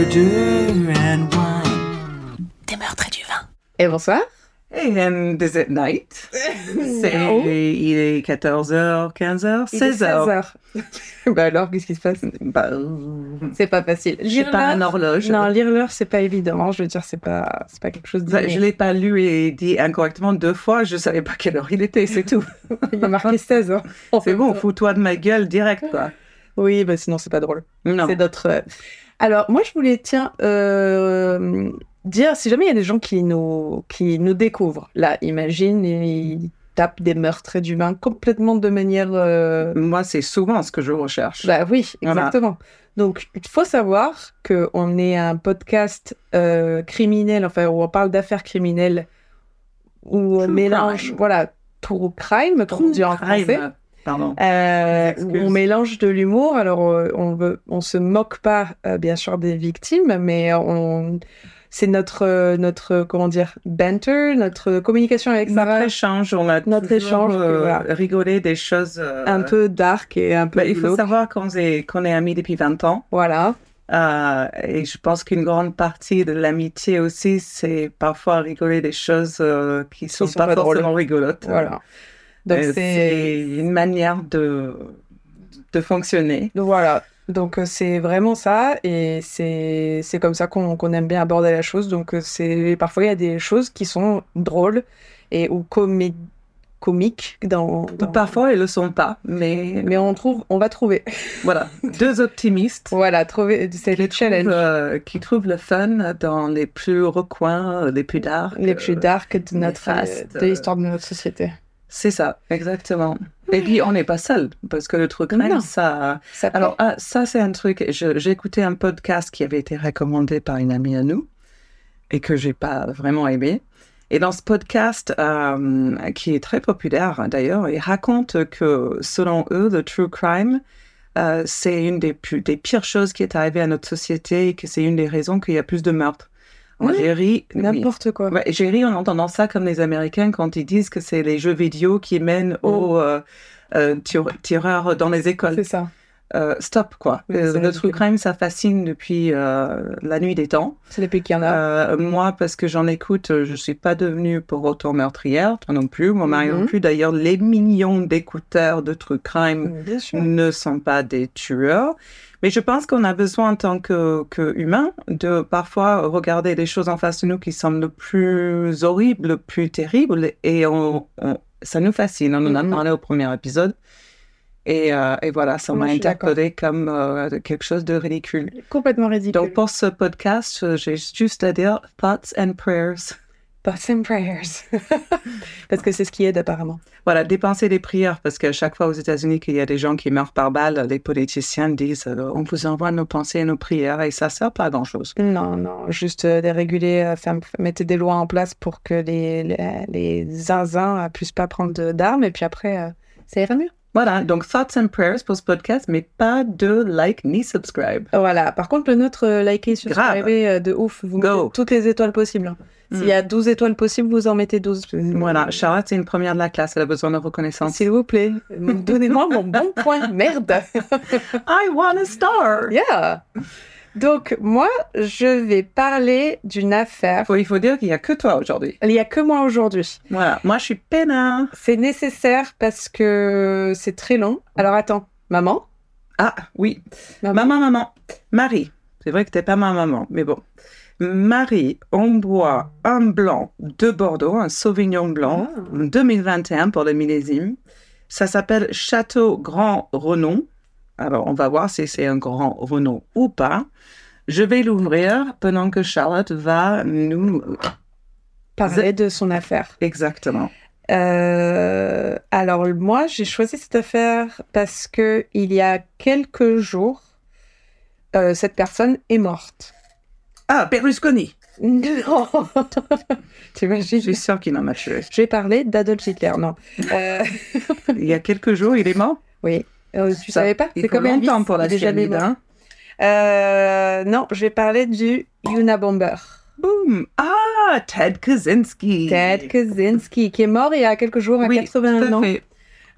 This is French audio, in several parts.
murder and wine. Des meurtres et du vin. Et bonsoir. And is it night? C'est, il est 14h, 15h, 16h. bah alors, qu'est-ce qui se passe? Bah, C'est pas facile. j'ai pas un horloge. Non, lire l'heure, c'est pas évident. Je veux dire, c'est pas, c'est pas quelque chose de. Bah, je l'ai pas lu et dit incorrectement deux fois, je savais pas quelle heure il était, c'est tout. Il a marqué 16 ans. C'est bon, fous-toi de ma gueule direct, quoi. Oui, bah sinon, c'est pas drôle. Non. C'est d'autres. euh, Alors, moi, je voulais, tiens, euh, dire, si jamais il y a des gens qui nous, qui nous découvrent, là, imagine, ils tapent des meurtres d'humains complètement de manière. euh, Moi, c'est souvent ce que je recherche. Bah oui, Voilà. exactement. Donc, il faut savoir qu'on est un podcast euh, criminel, enfin, où on parle d'affaires criminelles, où on True mélange, crime. voilà, true crime, comme on dit en Crime, français. Pardon. Euh, on mélange de l'humour. Alors, euh, on veut, on se moque pas, euh, bien sûr, des victimes, mais on, c'est notre, notre, comment dire, banter, notre communication avec Notre Sarah, échange, on a Notre toujours, échange, euh, voilà. rigolé des choses. euh, un peu dark et un peu. bah, il faut savoir qu'on est, qu'on est amis depuis 20 ans. Voilà. Euh, et je pense qu'une grande partie de l'amitié aussi, c'est parfois rigoler des choses euh, qui sont, sont pas, forcément rigolotes. Voilà. Donc, Euh, c'est. une manière de, de fonctionner. Donc, Voilà. Donc, euh, c'est vraiment ça. Et c'est comme ça qu'on qu'on aime bien aborder la chose. Donc, euh, c'est parfois, il y a des choses qui sont drôles et ou comé- comiques dans. dans- Parfois, ils le sont pas, mais Mais on trouve, on va trouver. voilà, deux optimistes Voilà, trouver, c'est le trouvent, challenge. euh, qui trouvent le fun dans les plus recoins, les plus dark. les plus dark de notre néfastes, de l'histoire de notre société. C'est ça, exactement. Et puis, on n'est pas seul, parce que le truc crime, ça... Ça Alors, ah, ça, c'est un truc... J'ai écouté un podcast qui avait été recommandé par une amie à nous et que j'ai pas vraiment aimé. Et dans ce podcast, euh, qui est très populaire d'ailleurs, ils racontent que, selon eux, le true crime, euh, c'est une des pires choses qui est arrivée à notre société et que c'est une des raisons qu'il y a plus de meurtres. J'ai ri... oui. N'importe quoi. Ouais, j'ai ri en entendant ça comme les Américains quand ils disent que c'est les jeux vidéo qui mènent aux euh, euh, tir- tireurs dans les écoles. C'est ça. Euh, stop, quoi. Euh, le true crime, ça fascine depuis euh, la nuit des temps. C'est pays qu'il y en a. Moi, parce que j'en écoute, je suis pas devenue pour autant meurtrière, toi non plus, mon mari non Mhm. plus. D'ailleurs, les millions d'écouteurs de true crime ne sont pas des tueurs. Mais je pense qu'on a besoin en tant que, que humain de parfois regarder les choses en face de nous qui semblent le plus horribles, le plus terribles, et on, on- ça nous fascine. On en a Mhm. parlé au premier épisode. Et, euh, et voilà, ça m'a interpellé comme euh, quelque chose de ridicule. Complètement ridicule. Donc pour ce podcast, j'ai juste à dire thoughts and prayers. Thoughts and prayers. Parce que c'est ce qui aide apparemment. Voilà, dépenser des prières, parce qu'à chaque fois aux États-Unis qu'il y a des gens qui meurent par balle, les politiciens disent euh, on vous envoie nos pensées et nos prières, et ça sert pas à grand-chose. Non, non, juste euh, réguler, euh, faire, mettre des lois en place pour que les, les, les zinzins puissent pas prendre d'armes et puis après, ça ira mieux. Voilà, donc thoughts and prayers pour ce podcast, mais pas de like ni subscribe. Voilà, par contre, le nôtre, euh, likez, subscribez euh, de ouf. Vous Go. mettez toutes les étoiles possibles. Mm. S'il y a 12 étoiles possibles, vous en mettez 12. Voilà, Charlotte, c'est une première de la classe, elle a besoin de reconnaissance. S'il vous plaît, donnez-moi mon bon point. Merde. I want a star! Yeah. Donc, moi, je vais parler d'une affaire. Faut- il faut dire qu'il n'y a que toi aujourd'hui. Il n'y a que moi aujourd'hui. Voilà, moi je suis peinard. C'est nécessaire parce que c'est très long. Alors, attends. Maman? Ah, oui. Maman? Maman, maman. Marie. C'est vrai que t'es pas ma maman, mais bon. Marie, on boit un blanc de Bordeaux, un Sauvignon blanc, Ah. 2021 pour le millésime. Ça s'appelle Château Grand Renon. Alors, on va voir si c'est un grand Renon ou pas. Je vais l'ouvrir pendant que Charlotte va nous... Parler de son affaire. Exactement. Euh, alors, moi, j'ai choisi cette affaire parce que il y a quelques jours, euh, cette personne est morte. Ah, Berlusconi. Non Je T'imagines suis sûre qu'il en a tué. Je vais parler d'Adolf Hitler, non. Euh, Il y a quelques jours, il est mort? oui. Euh, tu Ça, savais pas C'est comme Elvis, longtemps pour la mort. hein. Euh, non, je vais parler du Unabomber. Boum. Ah, Ted Kaczynski. Ted Kaczynski, qui est mort il y a quelques jours à Oui, 81 tout à ans.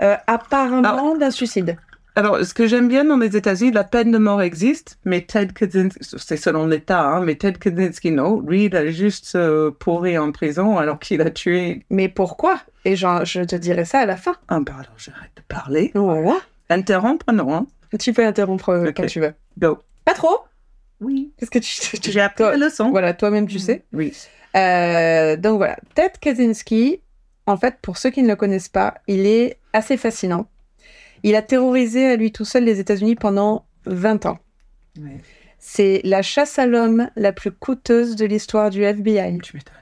Euh, apparemment d'un suicide. Alors, ce que j'aime bien dans les États-Unis, la peine de mort existe, mais Ted Kaczynski, c'est selon l'État, hein, mais Ted Kaczynski, non. Lui, il a juste euh, pourri en prison alors qu'il a tué. Mais pourquoi? Et je te dirai ça à la fin. Ah, bah alors j'arrête de parler. Ouais. Interrompre, non. Hein. Tu peux interrompre euh, quand tu veux. Go. Pas trop Oui. Qu'est-ce que tu... tu- J'ai appris toi- la leçon. Voilà, toi-même tu sais. Oui. Euh, donc voilà, Ted Kaczynski, en fait, pour ceux qui ne le connaissent pas, il est assez fascinant. Il a terrorisé à lui tout seul les États-Unis pendant 20 ans. Ouais. C'est la chasse à l'homme la plus coûteuse de l'histoire du FBI. Tu m'étonnes.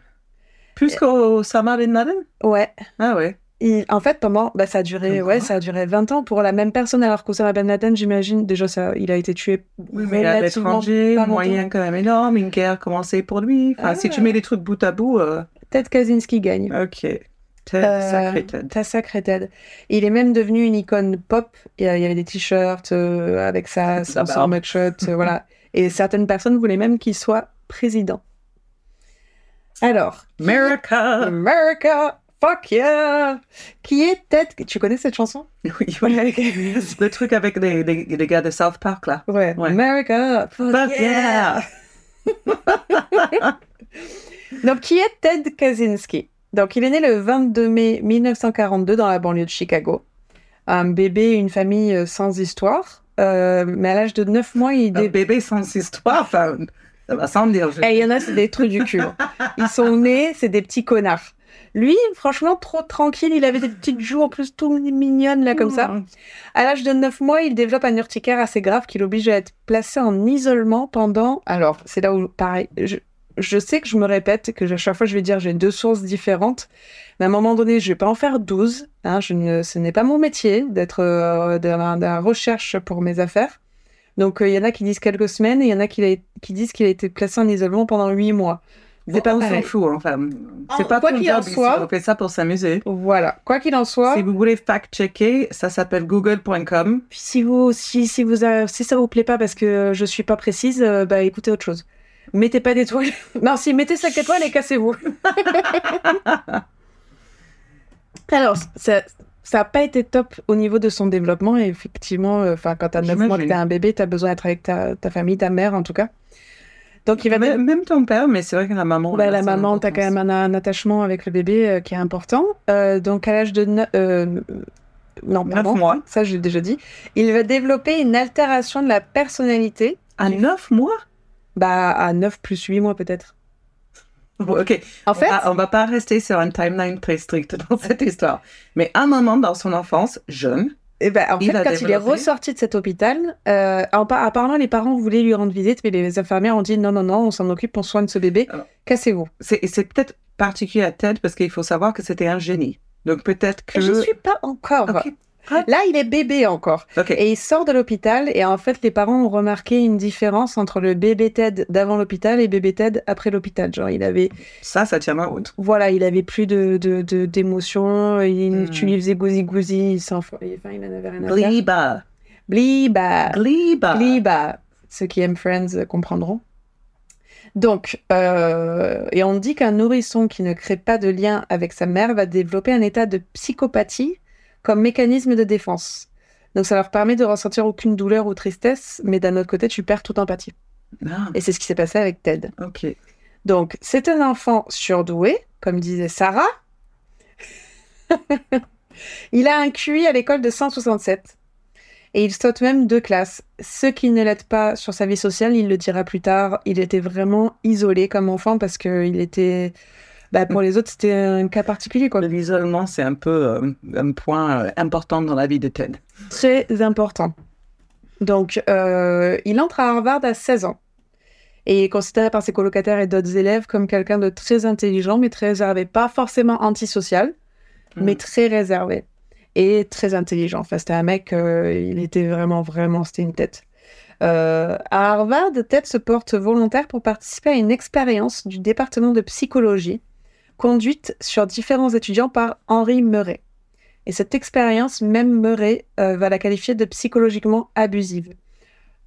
Plus qu'Osama Bin Laden? Ouais. Ah ouais. Il- en fait, pendant, bah, ça a duré, ouais, ça a duré 20 ans pour la même personne, alors qu'Osama Ben Laden, j'imagine, déjà, ça, il a été tué Oui, mais à l'étranger, moyen quand même énorme, une guerre commencée pour lui. Enfin, Ah. si tu mets les trucs bout à bout, euh, Ted Kaczynski gagne. ok. Ted, Euh, sacré Ted. Ta sacré Ted. Il est même devenu une icône pop. Il y avait des t-shirts euh, avec sa, son, La son mugshot, euh, voilà. Et certaines personnes voulaient même qu'il soit président. Alors, America America, fuck yeah! Qui est Ted? Tu connais cette chanson? Oui, oui. Le truc avec les, les, les gars de South Park, là. Ouais. Ouais. America, fuck, Fuck yeah! Donc, qui est Ted Kaczynski? Donc, il est né le 22 mai 1942 dans la banlieue de Chicago. Un bébé et une famille euh, sans histoire. Euh, mais à l'âge de 9 mois, il... Un dé- bébé sans histoire, enfin, ça va sans dire. je- Eh, il y en a, c'est des trucs du cul. Ils sont nés, c'est des petits connards. Lui, franchement, trop tranquille. Il avait des petites joues en plus tout mignonnes, là, comme ça. À l'âge de 9 mois, il développe un urticaire assez grave qui l'oblige à être placé en isolement pendant... Alors, c'est là où, pareil, je, je sais que je me répète, que à chaque fois je vais dire j'ai deux sources différentes, mais à un moment donné, je vais pas en faire 12. Hein, je ne, ce n'est pas mon métier d'être euh, dans, la, recherche pour mes affaires. Donc, euh, il y en a qui disent quelques semaines et il y en a qui, qui disent qu'il a été placé en isolement pendant 8 mois. C'est pas on s'en fout, enfin. C'est Oh, pas quoi qu'il en soit- on fait ça pour s'amuser. Voilà. Quoi qu'il en soit, Si vous voulez fact-checker, ça s'appelle google.com. Si vous, si, si vous, a- si ça vous plaît pas parce que je suis pas précise, euh, bah écoutez autre chose. Mettez pas d'étoiles. non, si mettez 5 étoiles et cassez-vous. Alors, ça, ça a pas été top au niveau de son développement. Et effectivement, euh, enfin, quand t'as 9 mois que t'as un bébé, t'as besoin d'être avec ta, ta famille, ta mère en tout cas. Donc il va Même, même ton père, mais c'est vrai que la maman. bah, la maman, t'as quand même un, un attachement avec le bébé euh, qui est important. Euh, donc à l'âge de... ne- euh, non, Neuf pardon, mois. ça j'ai déjà dit. Il va développer une altération de la personnalité. À 9 mois? Bah à 9 plus 8 mois peut-être. Ok. En fait, on, va, pas rester sur un timeline très strict dans cette histoire. Mais un moment dans son enfance, jeune, eh ben, en il fait quand il est ressorti de cet hôpital, euh, en par- apparemment les parents voulaient lui rendre visite, mais les infirmières ont dit non, non, non, on s'en occupe, on soigne ce bébé, cassez-vous. c'est et c'est peut-être particulier à Ted parce qu'il faut savoir que c'était un génie. Donc peut-être que. Je suis pas encore. Là, il est bébé encore. Et il sort de l'hôpital et en fait, les parents ont remarqué une différence entre le bébé Ted d'avant l'hôpital et bébé Ted après l'hôpital. Genre, il avait, Ça, ça tient ma route. voilà, il avait plus de, d'émotions, il, Hmm. tu lui faisais gousi gousi, il s'en, enfin, il en avait rien à faire. Gliba. Bliba. Gliba. Bliba. Ceux qui aiment Friends comprendront. Donc, euh, et on dit qu'un nourrisson qui ne crée pas de lien avec sa mère va développer un état de psychopathie comme mécanisme de défense. Donc, ça leur permet de ressentir aucune douleur ou tristesse, mais d'un autre côté, tu perds toute empathie. Ah, Et c'est ce qui s'est passé avec Ted. ok. Donc, c'est un enfant surdoué, comme disait Sarah. il a un QI à l'école de 167. Et il saute même deux classes. Ce qui ne l'aide pas sur sa vie sociale, il le dira plus tard, il était vraiment isolé comme enfant parce que il était... Bah, pour les autres, c'était un cas particulier, quoi. L'isolement, c'est un peu euh, un point euh, important dans la vie de Ted. Très important. Donc, euh, il entre à Harvard à 16 ans. Et est considéré par ses colocataires et d'autres élèves comme quelqu'un de très intelligent, mais très réservé. Pas forcément antisocial, mais Mm. très réservé. Et très intelligent. Enfin, c'était un mec, euh, il était vraiment, vraiment, c'était une tête. Euh, à Harvard, Ted se porte volontaire pour participer à une expérience du département de psychologie conduite sur différents étudiants par Henry Murray. Et cette expérience, même Murray euh, va la qualifier de psychologiquement abusive.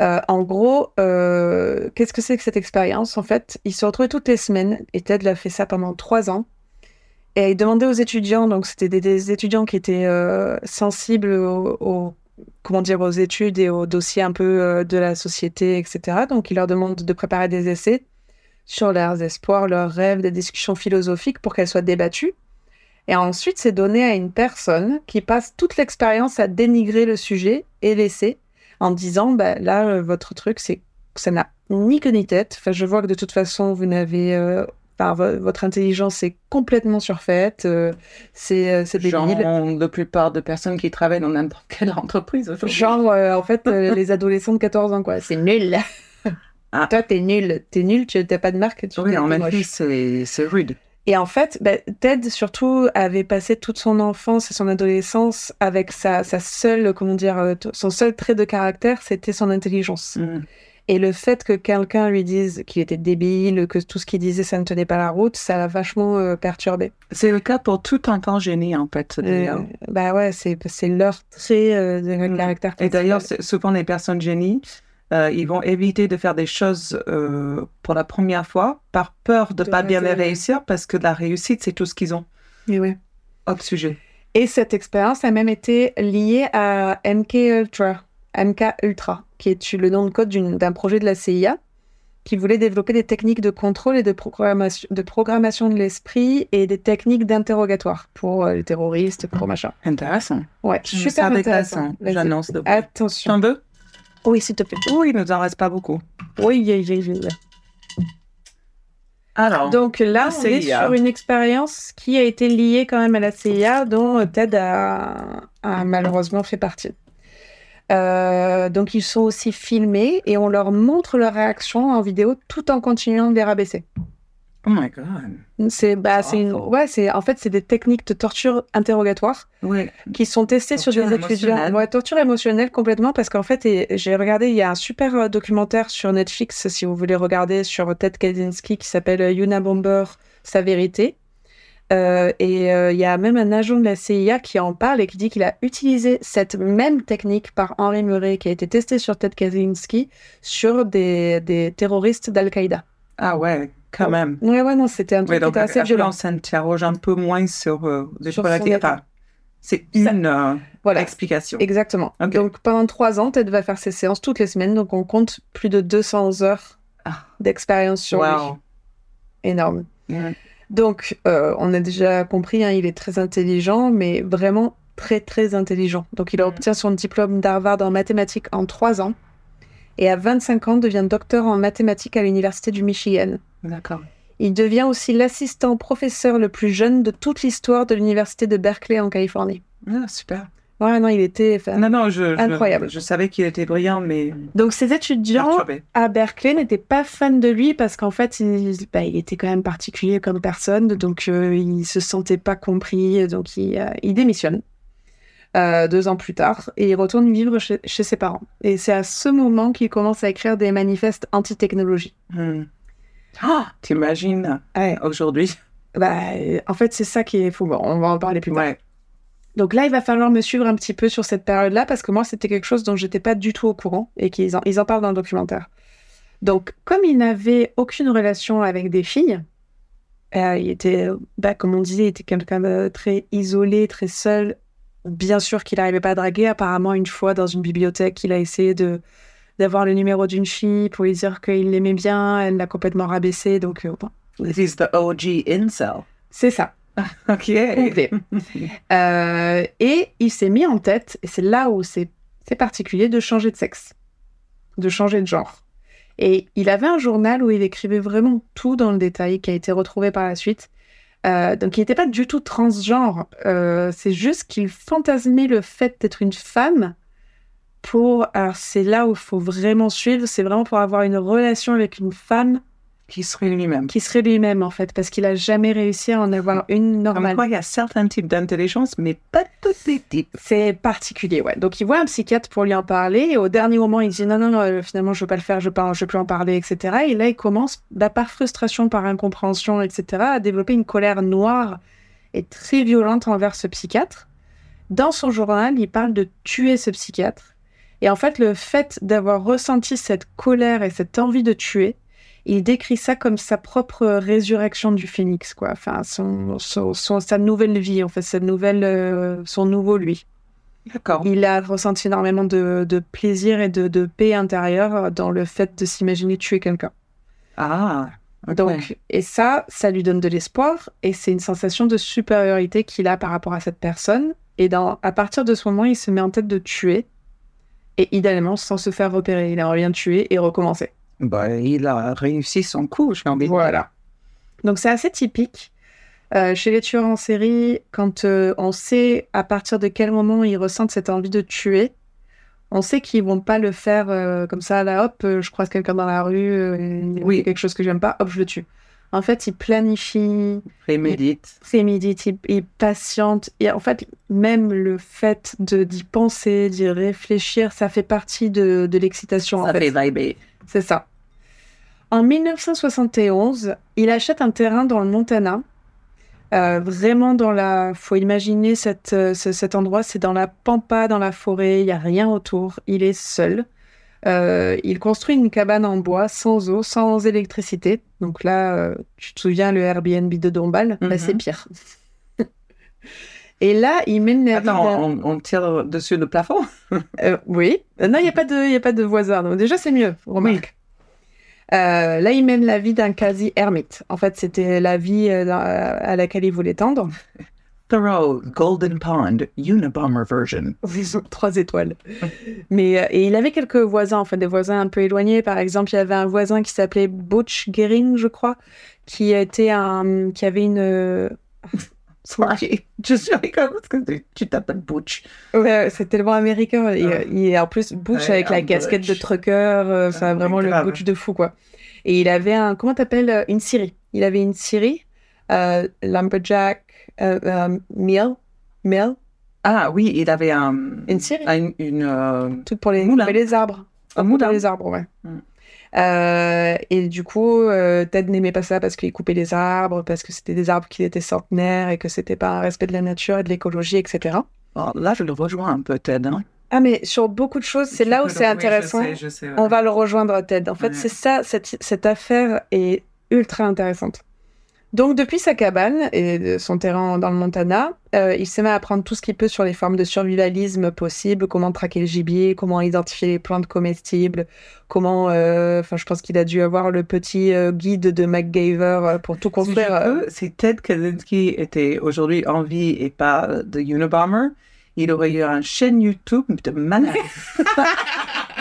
Euh, en gros, euh, qu'est-ce que c'est que cette expérience? En fait, il se retrouvait toutes les semaines, et Ted l'a fait ça pendant trois ans, et il demandait aux étudiants, donc c'était des, étudiants qui étaient euh, sensibles au, au- comment dire, aux études et aux dossiers un peu de la société, etc. Donc, il leur demande de préparer des essais sur leurs espoirs, leurs rêves, des discussions philosophiques pour qu'elles soient débattues. Et ensuite, c'est donné à une personne qui passe toute l'expérience à dénigrer le sujet et l'essai en disant, bah, là, euh, votre truc, c'est ça n'a ni queue ni tête. Enfin, je vois que de toute façon, vous n'avez euh, votre intelligence est complètement surfaite, euh, c'est euh, c'est Genre, la plupart de personnes qui travaillent dans n'importe quelle entreprise aujourd'hui. Genre, euh, en fait, les adolescents de 14 ans, quoi. C'est nul. Ah. Toi, t'es nul. T'es nul, tu n'as pas de marque. Tu oui, en même temps, c'est rude. Et en fait, bah, Ted, surtout, avait passé toute son enfance et son adolescence avec sa, sa seule, comment dire, son seul trait de caractère, c'était son intelligence. Mm. Et le fait que quelqu'un lui dise qu'il était débile, que tout ce qu'il disait, ça ne tenait pas la route, ça l'a vachement euh, perturbé. C'est le cas pour tout un temps génie, en fait. Euh, bah ouais, c'est leur trait euh, de mm. caractère. Et d'ailleurs, souvent les personnes génies, ils vont éviter de faire des choses pour la première fois par peur de ne pas bien les réussir parce que la réussite, c'est tout ce qu'ils ont. Et ouais. Autre sujet. Et cette expérience a même été liée à MK Ultra. MK Ultra qui est le nom de code d'un projet de la CIA qui voulait développer des techniques de contrôle et de programmation de, programmation de l'esprit et des techniques d'interrogatoire pour euh, les terroristes, pour machin. Intéressant. Ouais, super intéressant. J'annonce. Attention. Un peu Oui, s'il te plaît. Oui, il ne nous en reste pas beaucoup. Oui, oui, oui. Alors, donc là, on est sur une expérience qui a été liée quand même à la CIA, dont Ted a malheureusement fait partie. Euh, donc ils sont aussi filmés et on leur montre leur réaction en vidéo tout en continuant de les rabaisser. Oh my god. C'est bah c'est une... ouais c'est en fait c'est des techniques de torture interrogatoire qui sont testées sur des étudiants. Ouais, torture émotionnelle complètement parce qu'en fait j'ai regardé il y a un super euh, documentaire sur Netflix si vous voulez regarder sur Ted Kaczynski qui s'appelle euh, Yuna Bomber sa vérité euh, et euh, il y a même un agent de la CIA qui en parle et qui dit qu'il a utilisé cette même technique par Henri Murray qui a été testée sur Ted Kaczynski sur des, des terroristes d'Al-Qaïda. Ah ouais, quand même. Ouais, ouais, non, c'était un truc qui était assez violent. on s'interroge un peu moins sur, euh, sur c'est une euh, voilà. explication. Exactement. Donc pendant trois ans, Ted va faire ses séances toutes les semaines, donc on compte plus de 200 heures ah. d'expérience sur lui. Énorme. Donc, euh, on a déjà compris, hein, il est très intelligent, mais vraiment très, très intelligent. Donc, il mm. obtient son diplôme d'Harvard en mathématiques en trois ans. Et à 25 ans, devient docteur en mathématiques à l'Université du Michigan. D'accord. Il devient aussi l'assistant professeur le plus jeune de toute l'histoire de l'Université de Berkeley en Californie. Ah, super. Ouais, non, il était non, non, je, incroyable. Je, savais qu'il était brillant, mais. Donc, ses étudiants à Berkeley n'étaient pas fans de lui parce qu'en fait, il, bah, il, était quand même particulier comme personne, donc euh, il se sentait pas compris, donc il, euh, il démissionne euh, deux ans plus tard et il retourne vivre chez, chez ses parents. Et c'est à ce moment qu'il commence à écrire des manifestes anti-technologie. Hmm. Oh, T'imagines aujourd'hui? Bah, En fait, c'est ça qui est fou. Bon, on va en parler plus tard. Donc là, il va falloir me suivre un petit peu sur cette période-là parce que moi, c'était quelque chose dont j'étais pas du tout au courant et qu'ils en, ils en parlent dans le documentaire. Donc, comme il n'avait aucune relation avec des filles, euh, il était, bah, comme on disait, il était quelqu'un de très isolé, très seul. Bien sûr qu'il n'arrivait pas à draguer. Apparemment, une fois dans une bibliothèque, il a essayé de d'avoir le numéro d'une fille pour lui dire qu'il l'aimait bien. Elle l'a complètement rabaissé. Donc, euh, bon. This is the OG incel. C'est ça. ok. Euh, et il s'est mis en tête, et c'est là où c'est particulier, de changer de sexe, de changer de genre. Et il avait un journal où il écrivait vraiment tout dans le détail, qui a été retrouvé par la suite. Euh, donc il n'était pas du tout transgenre, euh, c'est juste qu'il fantasmait le fait d'être une femme pour... Alors c'est là où il faut vraiment suivre, c'est vraiment pour avoir une relation avec une femme qui serait lui-même. Qui serait lui-même, en fait, parce qu'il a jamais réussi à en avoir une normale. Comme il y a certains types d'intelligence, mais pas tous les types. C'est particulier, ouais. Donc, il voit un psychiatre pour lui en parler, et au dernier moment, il dit non, non, non, euh, finalement, je veux pas le faire, je ne veux plus en parler, etc. Et là, il commence, bah, par frustration, par incompréhension, etc., à développer une colère noire et très violente envers ce psychiatre. Dans son journal, il parle de tuer ce psychiatre. Et en fait, le fait d'avoir ressenti cette colère et cette envie de tuer, il décrit ça comme sa propre résurrection du phénix, quoi. Enfin, son, sa nouvelle vie, en fait, sa nouvelle, euh, son nouveau lui. D'accord. Il a ressenti énormément de, de plaisir et de, de paix intérieure dans le fait de s'imaginer tuer quelqu'un. Ah. Donc, et ça, ça lui donne de l'espoir et c'est une sensation de supériorité qu'il a par rapport à cette personne. Et dans, à partir de ce moment, il se met en tête de tuer et idéalement sans se faire repérer. Il aimerait bien tuer et recommencer. Bah, il a réussi son coup, j'ai envie. Voilà. Donc c'est assez typique euh, chez les tueurs en série quand euh, on sait à partir de quel moment ils ressentent cette envie de tuer. On sait qu'ils vont pas le faire euh, comme ça, là, hop, je croise quelqu'un dans la rue, Oui. quelque chose que j'aime pas, hop, je le tue. En fait, ils planifient, Prémédite. préméditent, ils, ils patientent. Et en fait, même le fait de d'y penser, d'y réfléchir, ça fait partie de, de l'excitation. en Ça fait. fait vibrer. C'est ça. En 1971, il achète un terrain dans le Montana. Euh, vraiment dans la... faut imaginer cette, euh, ce- cet endroit, c'est dans la pampa, dans la forêt, il n'y a rien autour, il est seul. Euh, il construit une cabane en bois, sans eau, sans électricité. Donc là, euh, tu te souviens, le Airbnb de Dombal, Bah, Mhm. c'est pire. Et là, il mène la vie d'un- Attends, on, on tire dessus le plafond? Euh, oui. Non, il n'y a, pas de- il y a pas de voisin. Donc déjà, c'est mieux, remarque. Euh, là, il mène la vie d'un quasi-ermite. En fait, c'était la vie à laquelle il voulait tendre. Thoreau, Golden Pond, Unabomber version. Trois étoiles. Mais, euh, et il avait quelques voisins, en fait, des voisins un peu éloignés. Par exemple, il y avait un voisin qui s'appelait Butch Gehring, je crois, qui, était un, qui avait une... euh, Sorry, je suis parce que tu- t'appelles Butch. Ouais, c'est tellement américain. Et, euh, et en plus, Butch Ouais, avec la casquette de trucker, euh, Ah, vraiment le. Butch de fou, quoi. Et il avait un, comment t'appelles, une Siri. Il avait une Siri, euh, Lumberjack, euh, euh, Mill, Mill, Ah oui, il avait un, une Siri, une, une, euh, tout pour les, moulin. les arbres. un Pour moulin. les arbres, ouais. Mm. Euh, et du coup, euh, Ted n'aimait pas ça parce qu'il coupait les arbres, parce que c'était des arbres qui étaient centenaires et que c'était pas un respect de la nature et de l'écologie, etc. Bon, là, je le rejoins un peu, Ted. hein. Ah, mais sur beaucoup de choses, c'est là où c'est oui, je intéressant. sais, je sais, ouais. On va le rejoindre, Ted. En fait, Ouais. c'est ça, cette, cette affaire est ultra intéressante. Donc, depuis sa cabane et son terrain dans le Montana, euh, il s'est mis à apprendre tout ce qu'il peut sur les formes de survivalisme possibles, comment traquer le gibier, comment identifier les plantes comestibles, comment... euh, Enfin, je pense qu'il a dû avoir le petit euh, guide de MacGyver pour tout construire. si Ted Kaczynski était aujourd'hui en vie et pas de Unabomber, il aurait eu une chaîne YouTube de malade.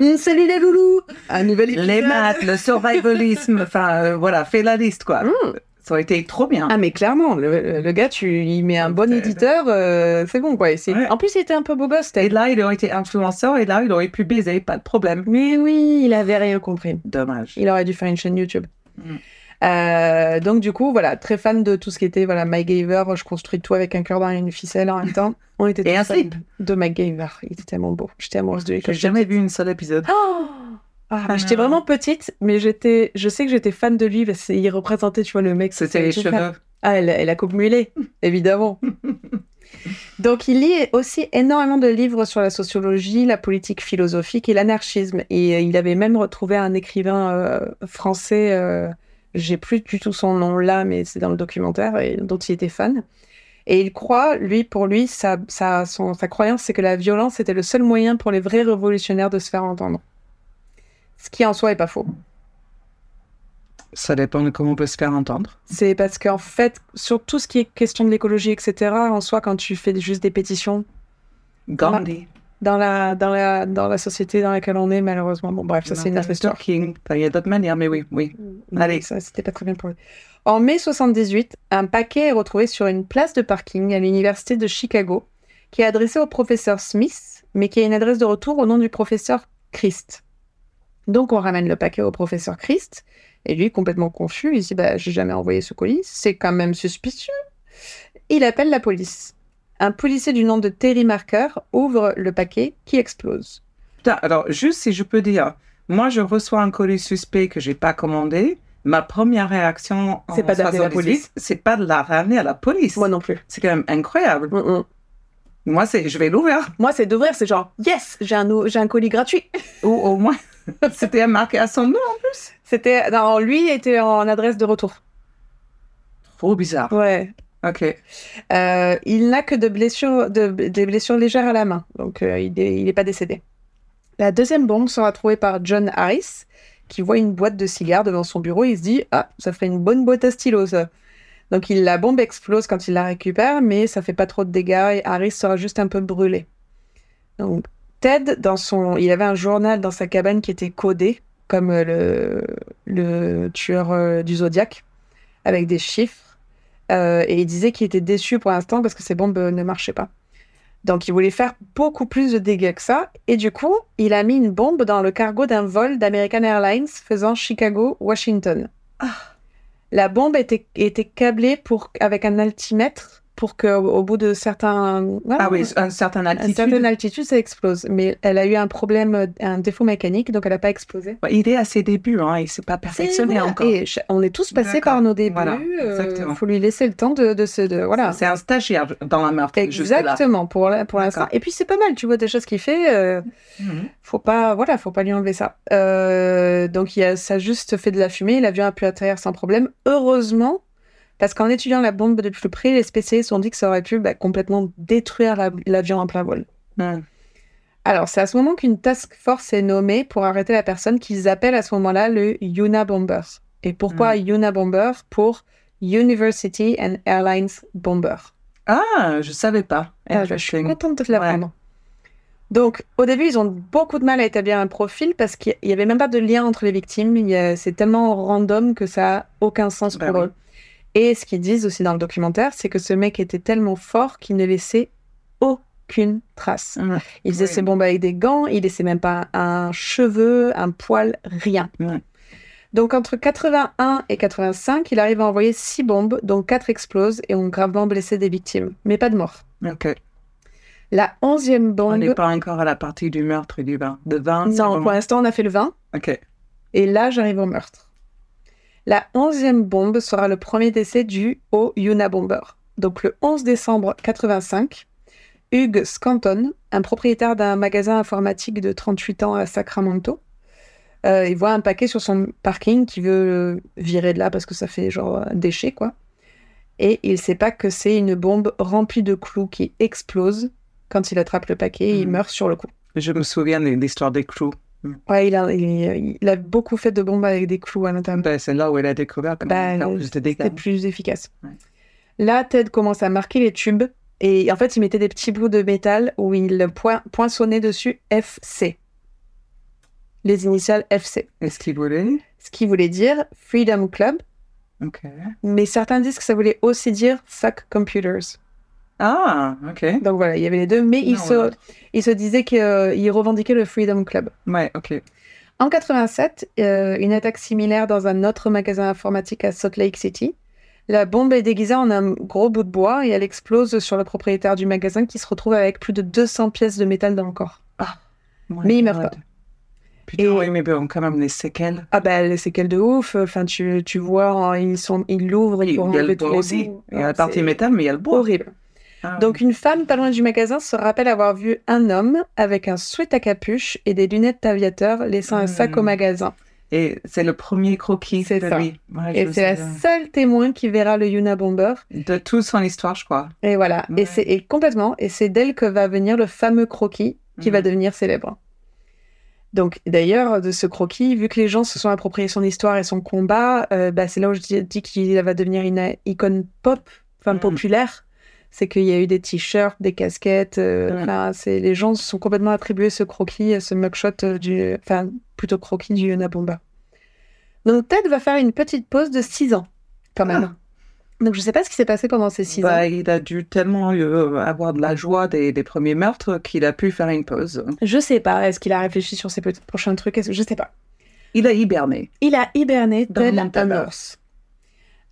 Hum, salut les loulous Un nouvel Les épisode. maths, le survivalisme, enfin euh, voilà, fais la liste quoi. Hum. Ça aurait été trop bien. Ah mais clairement, le, le gars, tu il met un bon éditeur, euh, c'est bon quoi. Et c'est- Ouais. En plus, il était un peu beau gosse, Et là, il aurait été influenceur et là, il aurait pu baiser, pas de problème. Mais oui, il avait rien compris. Dommage. Il aurait dû faire une chaîne YouTube. Mm. Euh, donc du coup, voilà, très fan de tout ce qui était voilà MacGyver. Je construis tout avec un cœur dans une ficelle en même temps. On était Et un slip. de MacGyver. Il était tellement beau. J'étais amoureuse de lui. quand J'ai jamais vu une seule épisode. Oh ah, Ah j'étais vraiment petite, mais j'étais, je sais que j'étais fan de lui parce qu'il représentait, tu vois, le mec. C'était les cheveux. Ah, elle, elle a coupe mulet, évidemment. Donc, il lit aussi énormément de livres sur la sociologie, la politique philosophique et l'anarchisme. Et euh, il avait même retrouvé un écrivain euh, français, euh, j'ai plus du tout son nom là, mais c'est dans le documentaire, et, dont il était fan. Et il croit, lui, pour lui, sa, sa, son- sa croyance, c'est que la violence était le seul moyen pour les vrais révolutionnaires de se faire entendre. Ce qui en soi est pas faux. Ça dépend de comment on peut se faire entendre. C'est parce qu'en fait, sur tout ce qui est question de l'écologie, etc., en soi, quand tu fais juste des pétitions, Gandhi. Dans la, dans la, dans la société dans laquelle on est, malheureusement, bon, bref, ça c'est une autre histoire. Il y a d'autres manières, mais oui, oui. Mais Allez. Ça, c'était pas très bien pour lui. En mai 78, un paquet est retrouvé sur une place de parking à l'université de Chicago, qui est adressé au professeur Smith, mais qui a une adresse de retour au nom du professeur Christ. Donc on ramène le paquet au professeur Christ, et lui, complètement confus, il dit bah, J'ai jamais envoyé ce colis, c'est quand même suspicieux. Il appelle la police. Un policier du nom de Terry Marker ouvre le paquet qui explose. Putain, alors, juste si je peux dire, moi, je reçois un colis suspect que j'ai pas commandé. Ma première réaction, en pas d'appeler la 78, police. C'est pas de la ramener à la police. Moi non plus. C'est quand même incroyable. Mm, mm. Moi, c'est, je vais l'ouvrir. Moi, c'est d'ouvrir, c'est genre Yes, j'ai un, nou- j'ai un colis gratuit. Ou au moins, c'était marqué à son nom. C'était. Non, lui était en adresse de retour. Trop bizarre. Ouais. Ok. Euh, il n'a que des blessures légères à la main, donc euh, il n'est pas décédé. La deuxième bombe sera trouvée par John Harris, qui voit une boîte de cigares devant son bureau. Il se dit Ah, ça ferait une bonne boîte à stylo, ça. Donc il, la bombe explose quand il la récupère, mais ça fait pas trop de dégâts et Harris sera juste un peu brûlé. Donc Ted, dans son, il avait un journal dans sa cabane qui était codé comme euh, le, le tueur du Zodiac, avec des chiffres. Euh, et il disait qu'il était déçu pour l'instant parce que ses bombes ne marchaient pas. Donc il voulait faire beaucoup plus de dégâts que ça. Et du coup, il a mis une bombe dans le cargo d'un vol d'American Airlines faisant Chicago-Washington. Ah. La bombe était, était câblée pour, avec un altimètre pour qu'au au bout de certains... Ah oui, un certain à une altitude. certaine altitude, ça explose. Mais elle a eu un problème, euh, un défaut mécanique, donc elle n'a pas explosé. Ouais, Il est à ses débuts, hein, il s'est pas perfectionné Voilà. encore. Et on est tous passés par nos débuts. Voilà, Il exactement. faut lui laisser le temps de, de se... De, voilà. C'est un stagiaire dans la meurtre. Exactement, pour, pour l'instant. Et puis c'est pas mal, tu vois déjà ce qu'il fait. euh, Mhm. faut pas, voilà, faut pas lui enlever ça. Euh, donc il a, ça a juste fait de la fumée, l'avion a pu atterrir sans problème. Heureusement, parce qu'en étudiant la bombe de plus près, les spécialistes ont dit que ça aurait pu bah, complètement détruire la- l'avion en plein vol. Mhm. Alors c'est à ce moment qu'une task force est nommée pour arrêter la personne qu'ils appellent à ce moment-là le Yuna Bomber. Et pourquoi Yuna Bomber? Pour University and Airlines Bomber. Ah, je savais pas. Ah, je suis contente de te l'apprendre. Donc, au début, ils ont beaucoup de mal à établir un profil parce qu'il n'y avait même pas de lien entre les victimes. C'est tellement random que ça n'a aucun sens Bah pour oui. eux. Et ce qu'ils disent aussi dans le documentaire, c'est que ce mec était tellement fort qu'il ne laissait aucune trace. Il faisait Oui. ses bombes avec des gants, il laissait même pas un cheveu, un poil, rien. Donc entre 81 et 85, il arrive à envoyer six bombes, dont quatre explosent et ont gravement blessé des victimes, mais pas de mort. Ok. La onzième On bombe... n'est pas encore à la partie du meurtre et du vin. De vin, Non, pour l'instant, on a fait le 20. Ok. Et là, j'arrive au meurtre. La onzième bombe sera le premier décès du au Yuna Bomber. Donc le 11 décembre 85, Hugh Scanton, un propriétaire d'un magasin informatique de 38 ans à Sacramento, euh, il voit un paquet sur son parking qui veut le virer de là parce que ça fait genre un déchet, quoi. Et il sait pas que c'est une bombe remplie de clous qui explose. Quand il attrape le paquet, il Mhm. meurt sur le coup. Je me souviens de l'histoire des clous. Ouais, il a, il, il a beaucoup fait de bombes avec des clous à l'intérieur. Ben, c'est là où elle a découvert comment Ben, C'était plus efficace. Ouais. Là, Ted commence à marquer les tubes et en fait, il mettait des petits bouts de métal où il point- poinçonnait dessus FC. Les initiales FC. Est-ce qu'il voulait Ce qui voulait dire Freedom Club, Ok. mais certains disent que ça voulait aussi dire Fuck Computers. Ah, ok. Donc voilà, il y avait les deux, mais il, Non, se, ouais. il se disait qu'il revendiquait le Freedom Club. Ouais, ok. En 87, euh, une attaque similaire dans un autre magasin informatique à Salt Lake City. La bombe est déguisée en un gros bout de bois et elle explose sur le propriétaire du magasin qui se retrouve avec plus de 200 pièces de métal dans le corps. My Mais il meurt pas. Putain, Et- oui, mais bon, quand même, les séquelles. Ah bah c'est quel de ouf. Enfin tu, tu vois, hein, ils sont, ils l'ouvrent, Il ils y vont a le bois les aussi. Il y a Ah, la partie métal, mais il y a le bois. Horrible. Ah, Donc une femme pas loin du magasin se rappelle avoir vu un homme avec un sweat à capuche et des lunettes d'aviateur laissant un sac au Hmm. magasin. Et c'est le premier croquis C'est de ça. lui. Ouais, Et c'est la seule témoin qui verra le Yuna Bomber. De toute son histoire, je crois. Et voilà, Ouais. et c'est complètement, et c'est d'elle que va venir le fameux croquis qui va Mhm. devenir célèbre. Donc d'ailleurs, de ce croquis, vu que les gens se sont appropriés son histoire et son combat, euh, bah, c'est là où je dis, dis qu'il va devenir une icône pop, enfin Mhm. populaire. C'est qu'il y a eu des t-shirts, des casquettes, euh, Ouais. c'est les gens se sont complètement attribués ce croquis, ce mugshot euh, du, enfin plutôt croquis du Yuna Bomba. Donc Ted va faire une petite pause de 6 ans, quand même. Ah. Donc je sais pas ce qui s'est passé pendant ces 6 ans. Bah, il a dû tellement euh, avoir de la joie des, des premiers meurtres qu'il a pu faire une pause. Je sais pas. Est-ce qu'il a réfléchi sur ses prochains trucs Je sais pas. Il a hiberné. Il a hiberné un ours.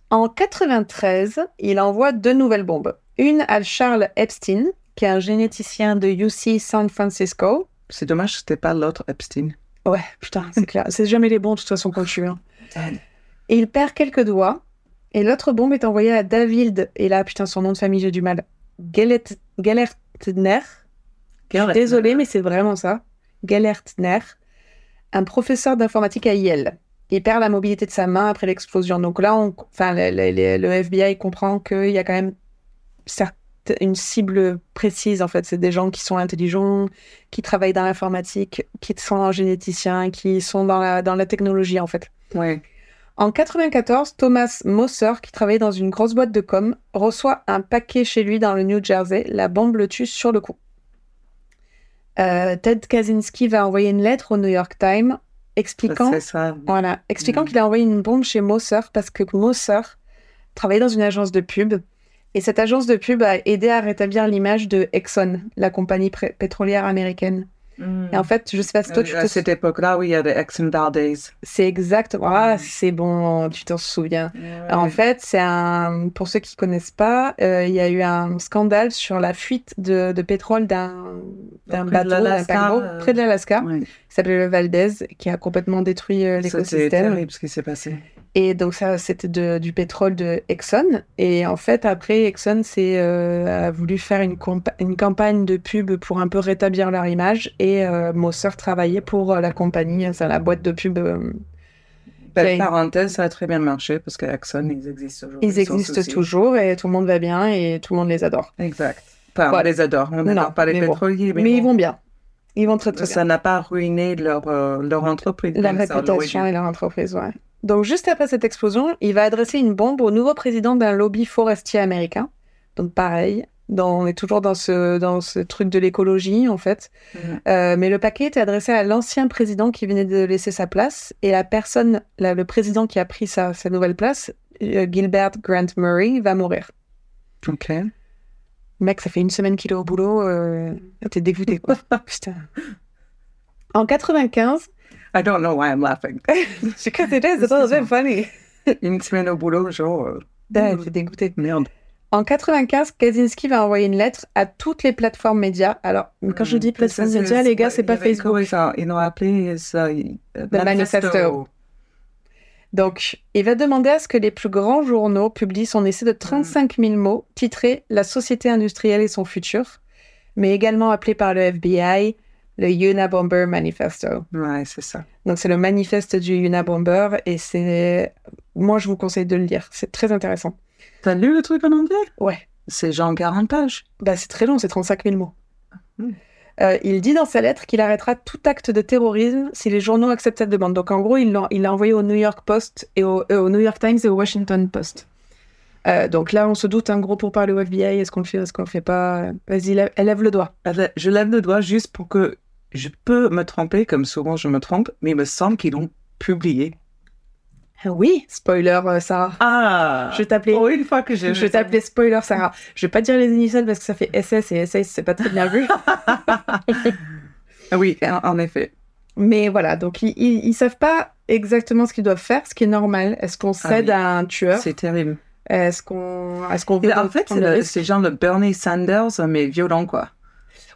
En 93, il envoie deux nouvelles bombes. Une à Charles Epstein, qui est un généticien de UC San Francisco. C'est dommage que c'était pas l'autre Epstein. Ouais, putain, c'est clair. C'est jamais les bons de toute façon qu'on tue. hein. Et il perd quelques doigts. Et l'autre bombe est envoyée à David, et là, putain, son nom de famille, j'ai du mal. Gellert- Gellertner. Désolé, mais c'est vraiment ça. Gellertner, un professeur d'informatique à Yale. Il perd la mobilité de sa main après l'explosion. Donc là, on, enfin, le, le- le- le FBI comprend qu'il y a quand même une cible précise en fait. C'est des gens qui sont intelligents, qui travaillent dans l'informatique, qui sont généticiens, qui sont dans la, dans la technologie en fait. Ouais. En 94, Thomas Mosser, qui travaillait dans une grosse boîte de com, reçoit un paquet chez lui dans le New Jersey. La bombe le tue sur le coup. Euh, Ted Kaczynski va envoyer une lettre au New York Times expliquant, ça. voilà, expliquant Mm. qu'il a envoyé une bombe chez Mosser parce que Mosser travaillait dans une agence de pub et cette agence de pub a aidé à rétablir l'image de Exxon, la compagnie pétrolière américaine. Et en fait, je sais pas si toi tu Euh, à te cette époque-là, oui, il y a des Exxon Valdez. c'est exact. Ah, c'est bon, tu t'en souviens. En fait, c'est un. Pour ceux qui connaissent pas, euh, il y a eu un scandale sur la fuite de, de pétrole d'un bateau, d'un paquebot, euh, près de l'Alaska, qui s'appelait le Valdez, qui a complètement détruit euh, C'était l'écosystème. terrible ce qui s'est passé. Et donc ça, c'était du pétrole de Exxon. Et en fait, après, Exxon euh, a voulu faire une, campagne de pub pour un peu rétablir leur image. Et euh, Moser travaillait pour euh, la compagnie, c'est la boîte de pub. euh, Belle a- parenthèse, ça a très bien marché parce que Exxon, ils existent toujours. ils existent toujours et tout le monde va bien et tout le monde les adore. Exact. Enfin, Voilà. on les adore. On n'adore pas les mais bon. pétroliers, mais, ils vont bien. Ils vont très très bien. ça n'a pas ruiné leur, euh, leur entreprise. La ça, réputation et leur entreprise, ouais. Donc, juste après cette explosion, il va adresser une bombe au nouveau président d'un lobby forestier américain. Donc, pareil, dans- on est toujours dans ce, dans ce truc de l'écologie, en fait. Euh, mais le paquet était adressé à l'ancien président qui venait de laisser sa place. Et la personne, la- le président qui a pris sa, sa nouvelle place, euh, Gilbert Grant Murray, va mourir. Ok. Mec, ça fait une semaine qu'il est au boulot, euh, t'es dégoûté, quoi. Putain. En 95, I don't know why I'm laughing. because it is, a little bit funny. Une semaine au boulot, genre, euh, t'es dégoûté. merde. En 95, Kaczynski va envoyer une lettre à toutes les plateformes médias. Alors, quand je dis plateformes médias, les gars, c'est pas Facebook. Ils l'ont appelé il- euh, The Manifesto. Donc, il va demander à ce que les plus grands journaux publient son essai de 35 000 mots titré La société industrielle et son futur, mais également appelé par le FBI le Unabomber Manifesto. Ouais, c'est ça. Donc, c'est le manifeste du Unabomber et c'est. Moi, je vous conseille de le lire. C'est très intéressant. T'as lu le truc en anglais? Ouais. C'est genre 40 pages. Bah, c'est très long, c'est 35 000 mots. Hmm. Euh, il dit dans sa lettre qu'il arrêtera tout acte de terrorisme si les journaux acceptent cette demande. Donc en gros, il l'a envoyé au New York Post et au, euh, au New York Times et au Washington Post. Euh, donc là, on se doute un gros pour parler au FBI. Est-ce qu'on le fait, est-ce qu'on le fait pas? Vas-y, lève, lève le doigt. Alors, Je lève le doigt juste pour que je peux me tromper, comme souvent je me trompe, mais il me semble qu'ils l'ont publié. Ah Oui, spoiler, euh, Sarah. Ah Je t'appeler. Oh, une fois que j'ai Je t'appeler spoiler, Sarah. Je vais pas dire les initiales parce que ça fait SS et SS, c'est pas très bien vu. Ah Oui, en, effet. Mais voilà, donc ils, ils, ils savent pas exactement ce qu'ils doivent faire, ce qui est normal. Est-ce qu'on cède oui. à un tueur? C'est terrible. Est-ce qu'on est-ce qu'on en fait, c'est le c'est genre le Bernie Sanders, mais violent, quoi.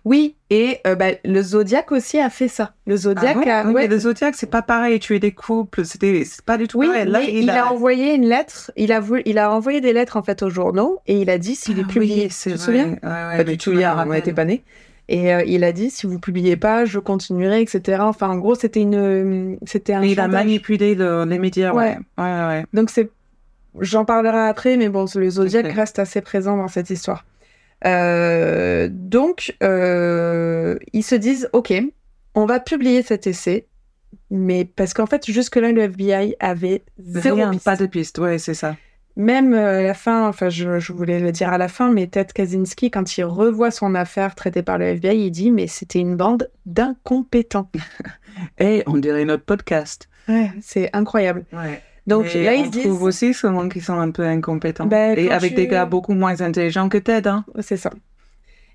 Oui, et euh, bah, le Zodiac aussi a fait ça. Le Zodiac Ah ouais? a Oui, ouais. le Zodiac, c'est pas pareil. Tuer des couples, c'était c'est pas du tout Oui, pareil. Là, mais il, a... envoyé une lettre. Il a voulu... il a envoyé des lettres en fait aux journaux et il a dit s'il est Ah publié. oui, c'est tu te souviens? Ouais, Pas du tu tout hier, on rappelles. n'était pas nés. Et euh, il a dit si vous publiez pas, je continuerai, etc. Enfin, en gros, c'était une, c'était un. Il a manipulé le- les médias, ouais. Ouais, ouais. Donc c'est, j'en parlerai après, mais bon, le Zodiac reste assez présent dans cette histoire. Euh, donc, euh, ils se disent, ok, on va publier cet essai, mais parce qu'en fait, jusque-là, le FBI avait zéro Rien, piste. pas de piste, ouais, c'est ça. Même euh, à la fin, enfin, je, je voulais le dire à la fin, mais Ted Kaczynski, quand il revoit son affaire traitée par le FBI, il dit, mais c'était une bande d'incompétents. Et on dirait notre podcast. Ouais, c'est incroyable. Ouais. Donc Et là, on ils se disent, trouve aussi souvent qu'ils sont un peu incompétents. Ben, Et avec tu- des gars beaucoup moins intelligents que Ted, hein. C'est ça.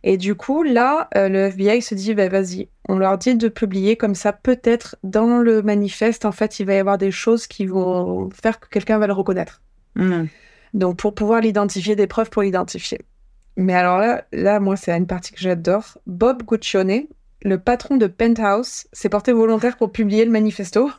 Et du coup, là, euh, le FBI se dit, bah, vas-y, on leur dit de publier comme ça, peut-être dans le manifeste, en fait, il va y avoir des choses qui vont faire que quelqu'un va le reconnaître. Mm. Donc, pour pouvoir l'identifier, des preuves pour l'identifier. Mais alors là, là, moi, c'est une partie que j'adore. Bob Guccione, le patron de Penthouse, s'est porté volontaire pour publier le manifesto.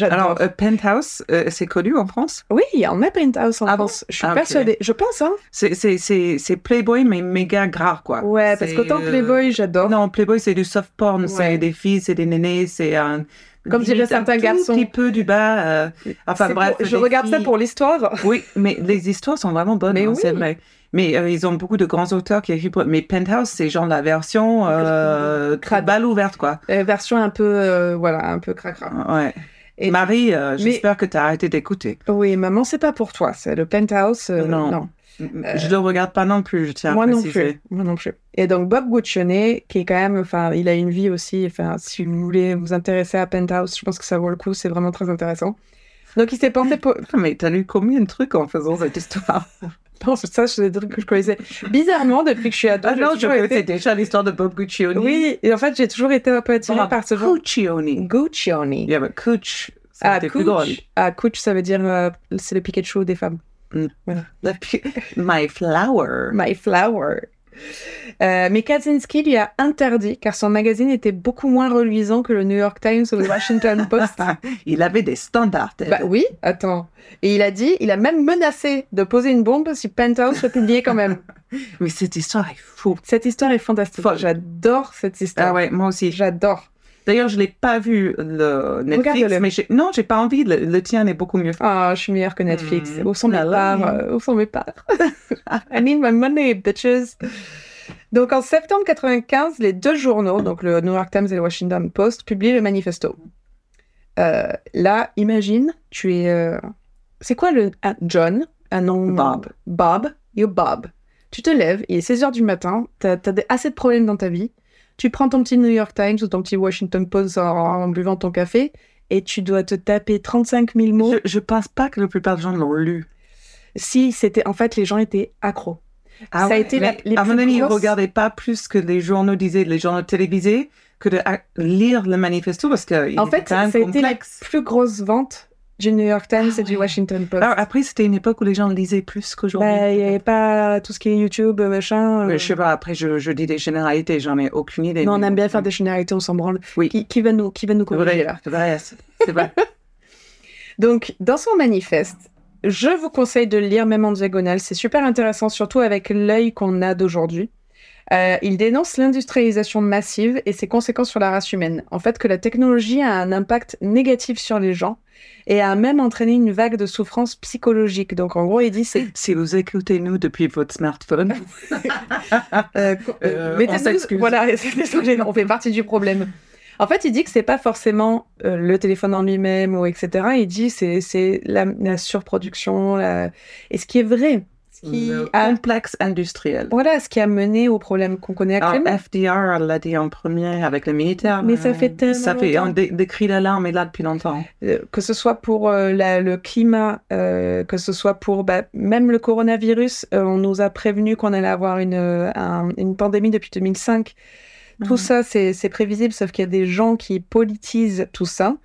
Alors, euh, Penthouse, euh, c'est connu en France? Oui, il y en a Penthouse en Ah bon? France. Je suis Ah, persuadée. Je pense, hein. C'est- Playboy, mais méga gras, quoi. Ouais, parce qu'autant euh, Playboy, j'adore. Non, Playboy, c'est du soft porn. Ouais. C'est des filles, c'est des nénés, c'est un. Comme diraient certains un garçons. petit peu du bas. euh, Enfin, bref. pour- je regarde ça pour l'histoire. Oui, mais les histoires sont vraiment bonnes, Mais hein, oui. c'est vrai. Mais euh, ils ont beaucoup de grands auteurs qui écrivent. Mais Penthouse, c'est genre la version euh, balle ouverte, quoi. Euh, version un peu, euh, voilà, un peu cracra. Ouais. Et- Marie, euh, j'espère que tu as arrêté d'écouter. Oui, maman, c'est pas pour toi. C'est le penthouse. Non. non. Je le regarde pas non plus, je tiens Moi à non préciser. plus. Moi non plus. Et donc Bob Guccione, qui est quand même, enfin, il a une vie aussi. Enfin, si vous voulez vous intéresser à Penthouse, je pense que ça vaut le coup. C'est vraiment très intéressant. Donc il s'est pensé pour. Mais t'as lu combien de trucs en faisant cette histoire? Non, ça, c'est des trucs que je connaissais. Bizarrement, depuis que je suis ado, Ah non, je connaissais été- déjà l'histoire de Bob Guccione. Oui, et en fait, j'ai toujours été un peu attirée Bob par ce genre. Guccione. Guccione. Yeah, but Cooch, ça Ah, c'était plus drôle. Ah, ça veut dire euh, c'est le Pikachu des femmes. Pi- My flower. My flower. Euh, mais Kaczynski lui a interdit car son magazine était beaucoup moins reluisant que le New York Times ou le Washington Post. Il avait des standards. Bah oui, attends. Et il a dit, il a même menacé de poser une bombe si Penthouse le publiait quand même. Mais cette histoire est fou. Cette histoire est fantastique. J'adore cette histoire. Ah ouais, moi aussi. J'adore. D'ailleurs, je l'ai pas vu le Netflix, Regarde-le. mais j'ai- non, j'ai pas envie. Le, le tien est beaucoup mieux. Ah, je suis meilleure que Netflix. Mm. Où sont mes parts Où sont mes parts? I need my money, bitches. Donc en septembre 95, les deux journaux, donc le New York Times et le Washington Post, publient le manifesto. Euh, là, imagine, tu es. euh, C'est quoi le. John, un nom. Bob. Bob, you're Bob. Tu te lèves, il est 16 h du matin, t'as as assez de problèmes dans ta vie. Tu prends ton petit New York Times ou ton petit Washington Post en, en buvant ton café et tu dois te taper 35 000 mots. Je, je pense pas que la plupart des gens l'ont lu. Si, c'était. En fait, les gens étaient accros. Ça a été la- les à mon avis, ils grosses- regardaient pas plus que les journaux disaient, les journaux télévisés, que de lire le manifesto parce que En fait, été la plus grosse vente du New York Times Ah et du ouais. Washington Post. Alors, après, c'était une époque où les gens lisaient plus qu'aujourd'hui. Bah, il n'y avait pas tout ce qui est YouTube, machin. Mais euh, je sais pas, après, je, je dis des généralités, j'en ai aucune idée. Non, on aime bien faire des généralités, on s'en branle. Oui. Qui, qui va nous, qui va nous corriger vrai, là c'est vrai, c'est c'est vrai. Donc, dans son manifeste, je vous conseille de le lire même en diagonale. C'est super intéressant, surtout avec l'œil qu'on a d'aujourd'hui. Euh, il dénonce l'industrialisation massive et ses conséquences sur la race humaine. En fait, que la technologie a un impact négatif sur les gens et a même entraîné une vague de souffrance psychologique. Donc, en gros, il dit c'est si vous écoutez nous depuis votre smartphone, Euh, Euh, mettez-nous-. Voilà, c'est désolé, on fait partie du problème. En fait, il dit que c'est pas forcément euh, le téléphone en lui-même ou etc. Il dit c'est c'est la, la surproduction la- et ce qui est vrai, ce qui le a complexe industriel. voilà ce qui a mené au problème qu'on connaît Alors, actuellement. FDR l'a dit en premier avec le militaire. Mais ça fait tellement Ça fait, longtemps. on dé- des cris d'alarme est là depuis longtemps. Euh, que ce soit pour euh, la- le climat, que ce soit pour bah, même le coronavirus, on nous a prévenu qu'on allait avoir une, un- une pandémie depuis 2005. Tout Mhm. ça, c'est prévisible, sauf qu'il y a des gens qui politisent tout ça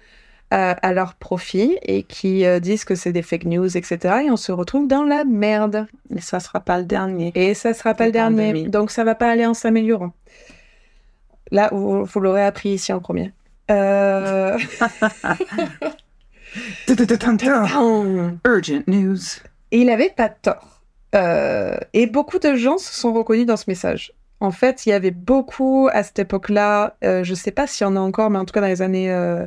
euh, à leur profit et qui euh, disent que c'est des fake news, etc. Et on se retrouve dans la merde. Et ça sera pas le dernier. Et ça sera pas le dernier. Donc ça va pas aller en s'améliorant. Là, vous, vous l'aurez appris ici en premier. Euh... Urgent news. Il avait pas tort. Euh, et beaucoup de gens se sont reconnus dans ce message. En fait, il y avait beaucoup à cette époque-là, euh, je sais pas s'il y en a encore, mais en tout cas dans les années... euh,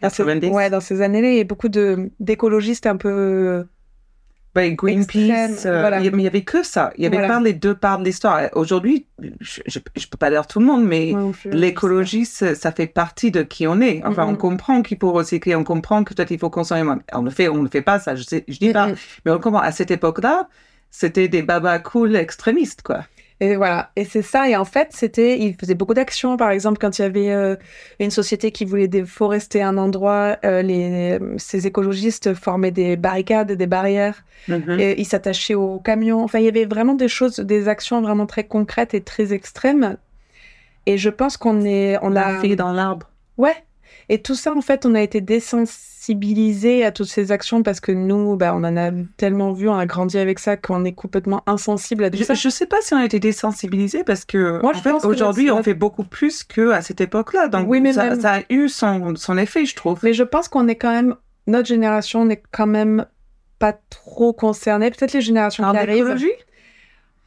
dans ces- 90. ouais, dans ces années-là, il y a beaucoup d'écologistes un peu... Ben, Greenpeace, euh, voilà. il y- mais il y avait que ça. Il y avait Voilà. pas les deux parts de l'histoire. Aujourd'hui, je, je peux pas dire tout le monde, mais l'écologie, ça ça fait partie de qui on est. Enfin, on comprend qu'il faut recycler, on comprend que peut-être il faut consommer moins. On le fait, on ne le fait pas, ça, je, je dis pas. Mais on comprend. À cette époque-là, c'était des babas cool extrémistes, quoi. Et voilà, et c'est ça. Et en fait, c'était, il faisait beaucoup d'actions. Par exemple, quand il y avait euh, une société qui voulait déforester un endroit, euh, les, ces écologistes formaient des barricades, des barrières. Mhm. Et ils s'attachaient aux camions. Enfin, il y avait vraiment des choses, des actions vraiment très concrètes et très extrêmes. Et je pense qu'on est, on La a, fille dans l'arbre. ouais. Et tout ça, en fait, on a été désensibilisés à toutes ces actions parce que nous, bah, on en a tellement vu, on a grandi avec ça qu'on est complètement insensible à tout Je, ça. je sais pas si on a été désensibilisés parce que Moi, je fait, aujourd'hui, on fait beaucoup plus que à cette époque-là. Donc, Oui, mais ça, même- ça a eu son, son effet, je trouve. Mais je pense qu'on est quand même, notre génération n'est quand même pas trop concernée. Peut-être les générations En qui arrivent.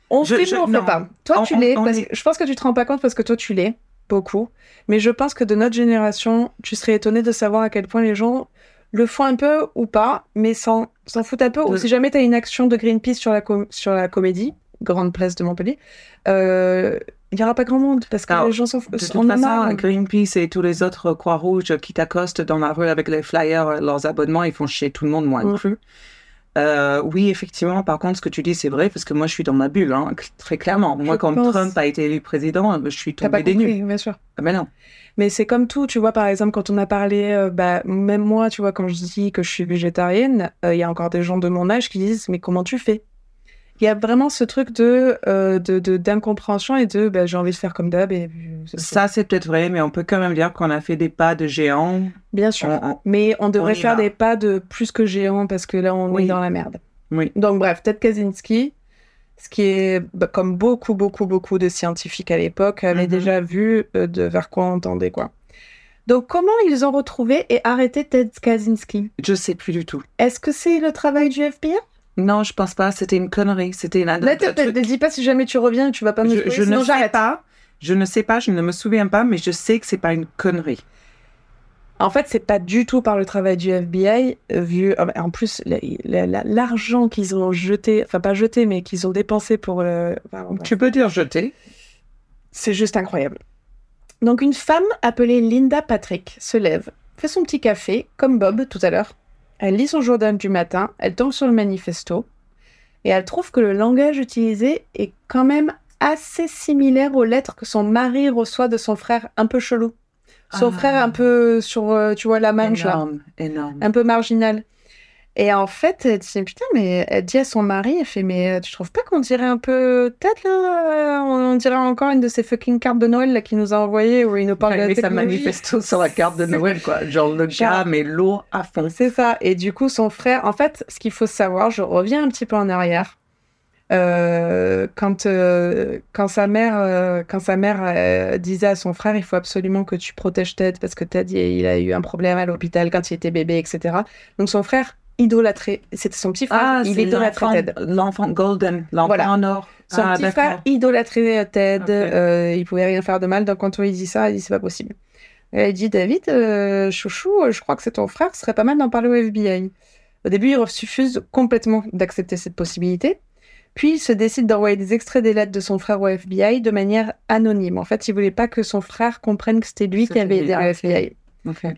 On Je- fait, je- mais on non. fait pas. Toi, On- tu l'es. Je pense que tu te rends pas compte parce que toi, tu l'es beaucoup. Mais je pense que de notre génération, tu serais étonné de savoir à quel point les gens le font un peu ou pas, mais s'en s'en foutent un peu. Ou si jamais tu as une action de Greenpeace sur la, com- sur la comédie, grande place de Montpellier. Euh, il n'y aura pas grand monde parce que Alors, les gens sont. De toute a façon. Greenpeace et tous les autres Croix-Rouge qui t'accostent dans la rue avec les flyers, euh, leurs abonnements, ils font chier tout le monde, moi inclus. Euh, oui, effectivement, par contre, ce que tu dis, c'est vrai, parce que moi, je suis dans ma bulle, hein, très clairement. Moi, Je quand pense- Trump a été élu président, euh, je suis T'as pas tombée des nues. compris, bien sûr. Ah, mais non. Mais c'est comme tout, tu vois, par exemple, quand on a parlé, euh, bah, même moi, tu vois, quand je dis que je suis végétarienne, euh, il y a encore des gens de mon âge qui disent, mais comment tu fais? Il y a vraiment ce truc de euh, de- de- d'incompréhension et de, bah, j'ai envie de faire comme d'hab. Et. Ça, c'est peut-être vrai, mais on peut quand même dire qu'on a fait des pas de géant. Bien sûr. On- on- Mais on devrait faire va. des pas de plus que géant parce que là, on Oui. est dans la merde. Oui. Donc, bref, Ted Kaczynski, ce qui est, bah, comme beaucoup, beaucoup, beaucoup de scientifiques à l'époque, avaient Mhm. déjà vu euh, de vers quoi on tendait, quoi. Donc, comment ils ont retrouvé et arrêté Ted Kaczynski? Je sais plus du tout. Est-ce que c'est le travail du FBI Non, je pense pas. C'était une connerie. C'était une. Te dis pas si jamais tu reviens, tu vas pas me Je, je ne sinon sais j'arrête. pas. Je ne sais pas. Je ne me souviens pas, mais je sais que c'est pas une connerie. En fait, c'est pas du tout par le travail du FBI, euh, vu bah, en plus la- la- la- l'argent qu'ils ont jeté, enfin pas jeté, mais qu'ils ont dépensé pour. euh, enfin, bon, bref. Tu peux dire jeter. C'est juste incroyable. Donc une femme appelée Linda Patrick se lève, fait son petit café, comme Bob tout à l'heure. Elle lit son journal du matin, elle tombe sur le manifesto, et elle trouve que le langage utilisé est quand même assez similaire aux lettres que son mari reçoit de son frère un peu chelou. Son Ah. frère un peu sur, euh, tu vois, la manche là Énorme, énorme. un peu marginal. Et en fait, elle dit putain, mais elle dit à son mari, elle fait mais euh, tu trouves pas qu'on dirait un peu peut-être là, euh, on dirait encore une de ces fucking cartes de Noël là qui nous a envoyé où il nous parle de la met sa technologie? manifesto sur la carte de Noël, quoi. Genre le gars, mais lourd à fond. C'est ça. Et du coup, son frère, en fait, ce qu'il faut savoir, je reviens un petit peu en arrière. Euh, quand, euh, quand sa mère, euh, quand sa mère disait à son frère, il faut absolument que tu protèges Ted parce que Ted, il a eu un problème à l'hôpital quand il était bébé, etc. Donc son frère idolâtrait, c'était son petit frère, Ah, il idolâtrait Ted. l'enfant golden, l'enfant Voilà. en or. Son Ah, petit frère idolâtrait Ted, Ok. euh, il pouvait rien faire de mal, donc quand on lui dit ça, il dit c'est pas possible. Elle dit David, euh, chouchou, je crois que c'est ton frère, ce serait pas mal d'en parler au FBI. Au début, il refuse complètement d'accepter cette possibilité. Puis il se décide d'envoyer des extraits des lettres de son frère au FBI de manière anonyme. En fait, il voulait pas que son frère comprenne que c'était lui qui avait aidé le. FBI.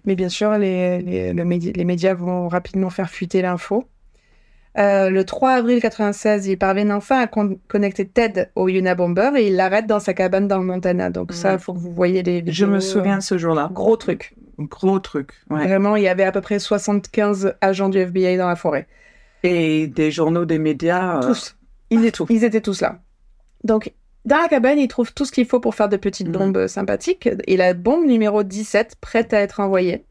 Mais bien sûr, les, les, le médi- les médias vont rapidement faire fuiter l'info. Euh, le 3 avril 96, ils parviennent enfin à con- connecter Ted au Unabomber et ils l'arrêtent dans sa cabane dans le Montana. Donc ça, il faut que vous voyez les vidéos. Je me souviens de ce jour-là. Gros truc. Gros truc. Ouais. Vraiment, il y avait à peu près 75 agents du FBI dans la forêt. Et des journaux, des médias. euh, Tous. Ils, étaient, ils étaient tous là. Donc, dans la cabane, ils trouvent tout ce qu'il faut pour faire de petites Mhm. bombes euh, sympathiques. Et la bombe numéro 17, prête à être envoyée.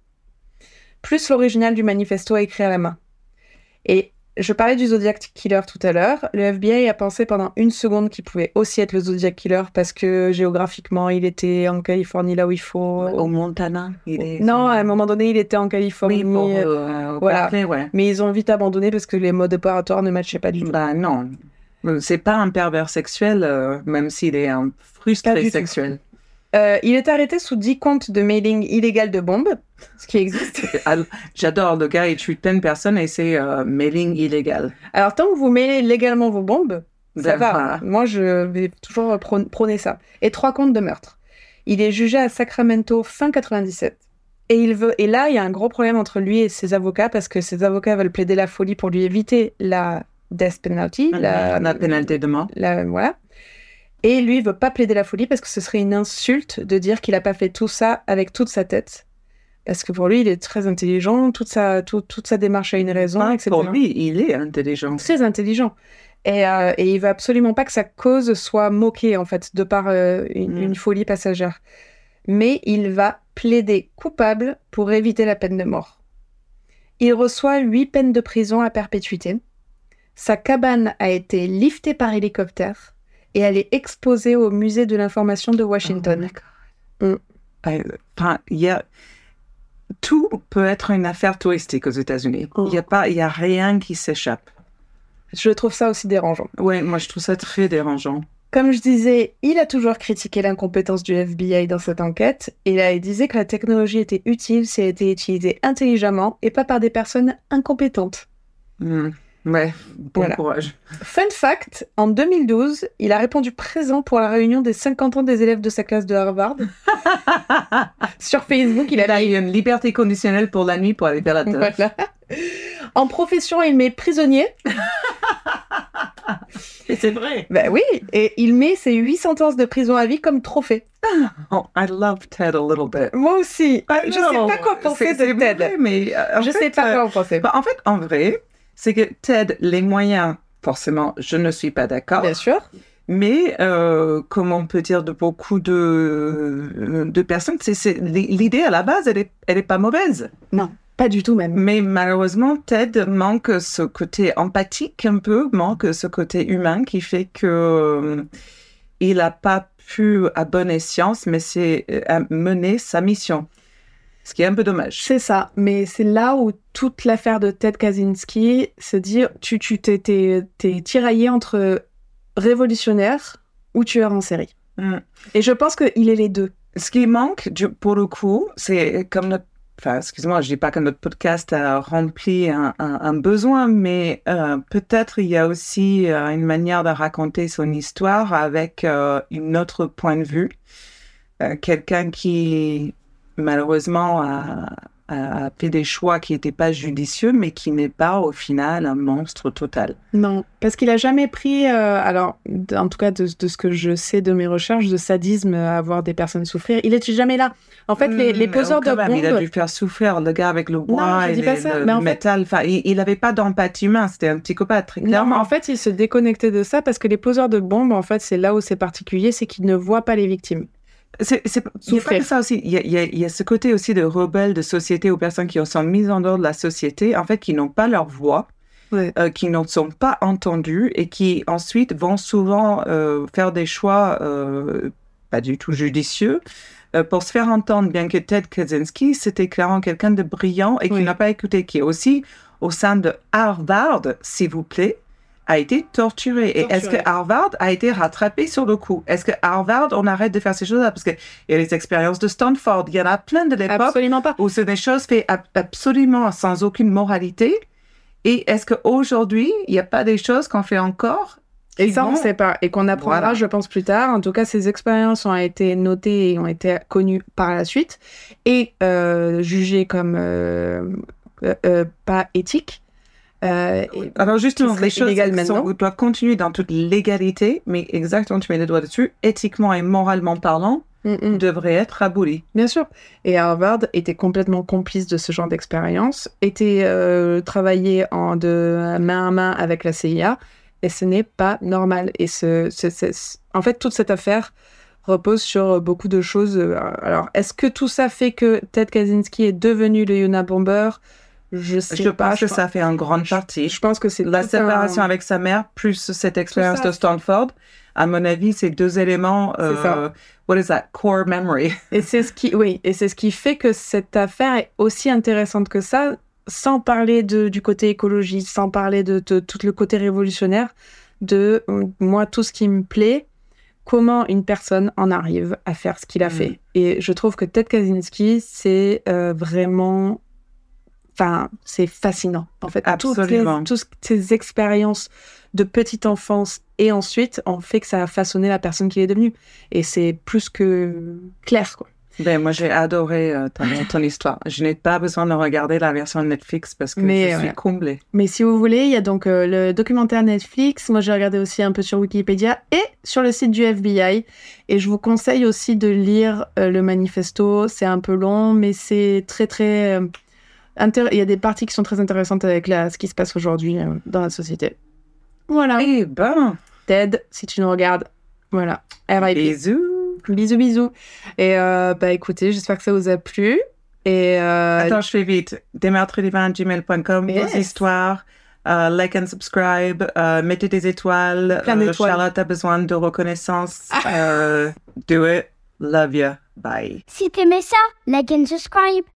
Plus l'original du manifesto écrit à la main. Et je parlais du Zodiac Killer tout à l'heure. Le FBI a pensé pendant une seconde qu'il pouvait aussi être le Zodiac Killer parce que géographiquement, il était en Californie là où il faut. Au Montana. il est- Non, à un moment donné, il était en Californie. Oui, pour euh, voilà. Ouais. Mais ils ont vite abandonné parce que les modes opératoires ne matchaient pas du tout. Bah non. C'est pas un pervers sexuel, euh, même s'il est un frustré sexuel. Euh, il est arrêté sous 10 comptes de mailing illégal de bombes, ce qui existe. Al- J'adore, le gars, il tue plein de personnes et c'est euh, mailing illégal. Alors, tant que vous mêlez légalement vos bombes, ça Ben, va. Moi, je vais toujours prône- prôner ça. Et trois comptes de meurtre. Il est jugé à Sacramento fin 97. Et, il veut... et là, il y a un gros problème entre lui et ses avocats parce que ses avocats veulent plaider la folie pour lui éviter la death penalty. la... La pénalité de mort. la- voilà. Et lui, il veut pas plaider la folie parce que ce serait une insulte de dire qu'il a pas fait tout ça avec toute sa tête. Parce que pour lui, il est très intelligent, toute sa, tout- toute sa démarche a une raison, Ah, etc. Pour lui, il est intelligent. Très intelligent. Et, euh, et il veut absolument pas que sa cause soit moquée, en fait, de par euh, une, Mm. une folie passagère. Mais il va plaider coupable pour éviter la peine de mort. Il reçoit huit peines de prison à perpétuité. Sa cabane a été liftée par hélicoptère et elle est exposée au musée de l'information de Washington. Oh Mm. Euh, Enfin, il y a... Tout peut être une affaire touristique aux États-Unis. Mm. Il n'y a, pas- il y a rien qui s'échappe. Je trouve ça aussi dérangeant. Ouais, moi, je trouve ça très dérangeant. Comme je disais, il a toujours critiqué l'incompétence du FBI dans cette enquête, et là il disait que la technologie était utile si elle était utilisée intelligemment et pas par des personnes incompétentes. Hmm. Ouais, bon Voilà. courage. Fun fact, en 2012, il a répondu présent pour la réunion des 50 ans des élèves de sa classe de Harvard. Sur Facebook, il Il a a eu une liberté conditionnelle pour la nuit pour aller faire la teuf. Voilà. En profession, il met prisonnier. Et c'est vrai. Ben oui, et il met ses 8 sentences de prison à vie comme trophée. Oh, I love Ted a little bit. Moi aussi. Je sais non, pas quoi penser de Ted. vrai, mais euh, Je fait, sais pas euh, quoi en penser. bah, en fait, en vrai, c'est que Ted, les moyens, forcément, je ne suis pas d'accord. Bien sûr. Mais euh, comme on peut dire de beaucoup de, de personnes, c'est, l'idée à la base, elle est, elle est pas mauvaise. Pas du tout même. Mais malheureusement, Ted manque ce côté empathique un peu, manque ce côté humain qui fait que euh, il n'a pas pu à bonne escient, mais c'est euh, mener sa mission. Ce qui est un peu dommage. C'est ça, mais c'est là où toute l'affaire de Ted Kaczynski se dit tu tu t'es, t'es, t'es tiraillé entre révolutionnaire ou tueur en série. Mm. Et je pense qu'il est les deux. Ce qui manque, pour le coup, c'est comme notre. Enfin, excuse-moi, je dis pas que notre podcast a rempli un, un- un besoin, mais euh, peut-être il y a aussi euh, une manière de raconter son histoire avec euh, une autre point de vue. Euh, Quelqu'un qui, malheureusement, a, a fait des choix qui n'étaient pas judicieux, mais qui n'est pas au final un monstre total. Non, parce qu'il a jamais pris, euh, alors en tout cas de, de ce que je sais de mes recherches, de sadisme à voir des personnes souffrir. Il était jamais là. En fait, les, les Hmm, poseurs de même, Il a bombes. dû faire souffrir le gars avec le bois et les- le, fait- métal. Enfin, il n'avait pas d'empathie humaine, c'était un psychopathe, très Non, clairement. en fait, il se déconnectait de ça parce que les poseurs de bombes, en fait, c'est là où c'est particulier, c'est qu'ils ne voient pas les victimes. C'est, c'est, il n'y a pas que ça aussi. Il y a, il y a- il y a ce côté aussi de rebelles de société aux personnes qui sont mises en dehors de la société, en fait, qui n'ont pas leur voix, euh, qui ne sont pas entendues et qui ensuite vont souvent euh, faire des choix euh, pas du tout judicieux pour se faire entendre, bien que Ted Kaczynski, c'était clairement quelqu'un de brillant et qui Oui. n'a pas écouté, qui est aussi au sein de Harvard, s'il vous plaît, a été torturé. Et est-ce que. Harvard a été rattrapé sur le coup? Est-ce que Harvard, on arrête de faire ces choses-là? Parce qu'il y a les expériences de Stanford, il y en a plein de l'époque où c'est des choses faites ab- absolument sans aucune moralité. Et est-ce qu'aujourd'hui, il n'y a pas des choses qu'on fait encore Et qui ça, on ne vont- sait pas. Et qu'on apprendra, Voilà. je pense, plus tard. En tout cas, ces expériences ont été notées et ont été connues par la suite et euh, jugées comme euh, euh, pas éthiques. Euh, Alors justement, les choses sont- doivent continuer dans toute légalité, mais exactement, tu mets les doigts dessus, éthiquement et moralement parlant, Mm, mm. devraient être abolies. Bien sûr. Et Harvard était complètement complice de ce genre d'expérience, était euh, travaillé en de main à main avec la CIA, et ce n'est pas normal. Et ce, ce- ce- en fait, toute cette affaire repose sur beaucoup de choses. Euh, Alors, est-ce que tout ça fait que Ted Kaczynski est devenu le Unabomber Je sais Je pas. pense que ça fait en grande partie. je pense que c'est La séparation un- avec sa mère, plus cette expérience de Stanford, à mon avis, c'est deux éléments. C'est ça. euh, what is that? Core memory. Et c'est ce qui, oui, et c'est ce qui fait que cette affaire est aussi intéressante que ça, sans parler de, du côté écologiste, sans parler de, de tout le côté révolutionnaire, de euh, moi tout ce qui me plaît, comment une personne en arrive à faire ce qu'il a Mm. fait. Et je trouve que Ted Kaczynski, c'est euh, vraiment, enfin, c'est fascinant. En fait, toutes, les, Absolument. toutes ces expériences de petite enfance et ensuite ont fait que ça a façonné la personne qu'il est devenu. Et c'est plus que clair, quoi. Ben, moi, j'ai adoré euh, ton, ton histoire. Je n'ai pas besoin de regarder la version Netflix parce que Mais, je suis ouais. comblée. Mais si vous voulez, il y a donc euh, le documentaire Netflix. Moi, j'ai regardé aussi un peu sur Wikipédia et sur le site du FBI. Et je vous conseille aussi de lire euh, le manifesto. C'est un peu long, mais c'est très, très. Intér- Il y a des parties qui sont très intéressantes avec la... ce qui se passe aujourd'hui euh, dans la société. Voilà. Eh ben, Ted, si tu nous regardes, voilà. RIP. bisous. Bisous, bisous. Et euh, bah écoutez, j'espère que ça vous a plu. Et euh, Attends, je fais vite. Demeurtredivin.gmail.com, Yes. vos histoires. euh, like and subscribe. mettez des étoiles. Plein d'étoiles. Charlotte a besoin de reconnaissance. euh, do it. Love you. Bye. Si t'aimais ça, like and subscribe.